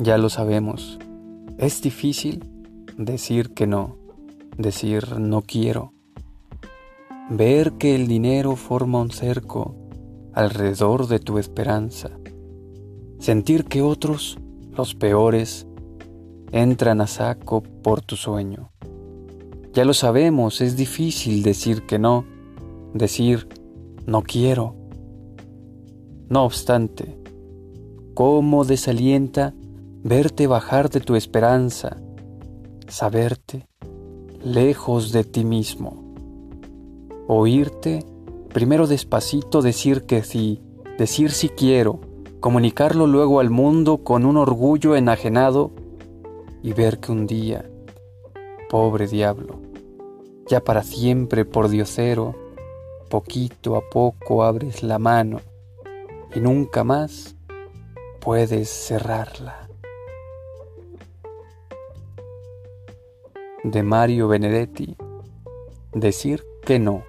Ya lo sabemos, es difícil decir que no, decir no quiero. Ver que el dinero forma un cerco alrededor de tu esperanza. Sentir que otros, los peores, entran a saco por tu sueño. Ya lo sabemos, es difícil decir que no, decir no quiero. No obstante, ¿cómo desalienta verte bajar de tu esperanza, saberte lejos de ti mismo, oírte primero despacito decir que sí, decir si quiero, comunicarlo luego al mundo con un orgullo enajenado y ver que un día, pobre diablo, ya para siempre por diosero, poquito a poco abres la mano y nunca más puedes cerrarla. De Mario Benedetti, decir que no.